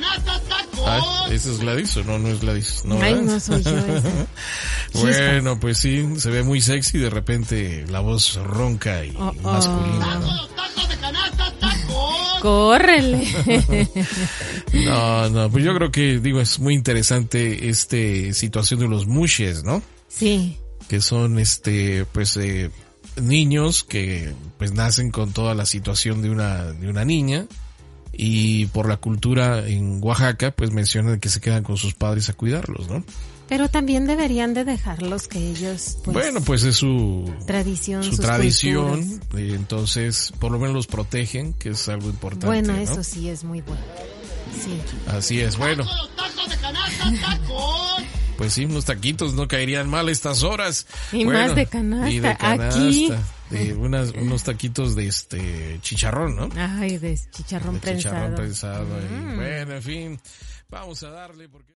¡Tacos, tacos de canasta, tacos! Ah, ese es Gladys o no, no es Gladys. No, Ay, no soy yo bueno, pues sí, se ve muy sexy de repente la voz ronca y Oh, oh. masculina. ¿no? ¡Tacos, tacos de canasta, tacos! Córrele. No, no, pues yo creo que, digo, es muy interesante este situación de los mushes, ¿no? sí. Que son, este, pues, eh, niños que, pues, nacen con toda la situación de una, de una niña y por la cultura en Oaxaca, pues mencionan que se quedan con sus padres a cuidarlos, ¿no? Pero también deberían de dejarlos que ellos, pues, bueno, pues es su, tradición, su tradición, y entonces por lo menos los protegen, que es algo importante. Bueno, ¿no? eso sí es muy bueno. Sí. Así es, bueno, ¡Tacos, tacos de canasta, tacos! pues sí, unos taquitos no caerían mal a estas horas. Y Bueno, más de canasta, y de canasta, aquí. De unas, unos taquitos de este chicharrón, ¿no? Ay, de chicharrón de prensado. chicharrón prensado. y Mm. bueno, en fin, vamos a darle porque...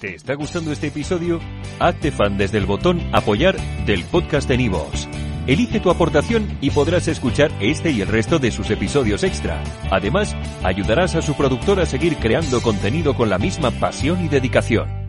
¿Te está gustando este episodio? Hazte fan desde el botón Apoyar del podcast de Nivos. Elige tu aportación y podrás escuchar este y el resto de sus episodios extra. Además, ayudarás a su productor a seguir creando contenido con la misma pasión y dedicación.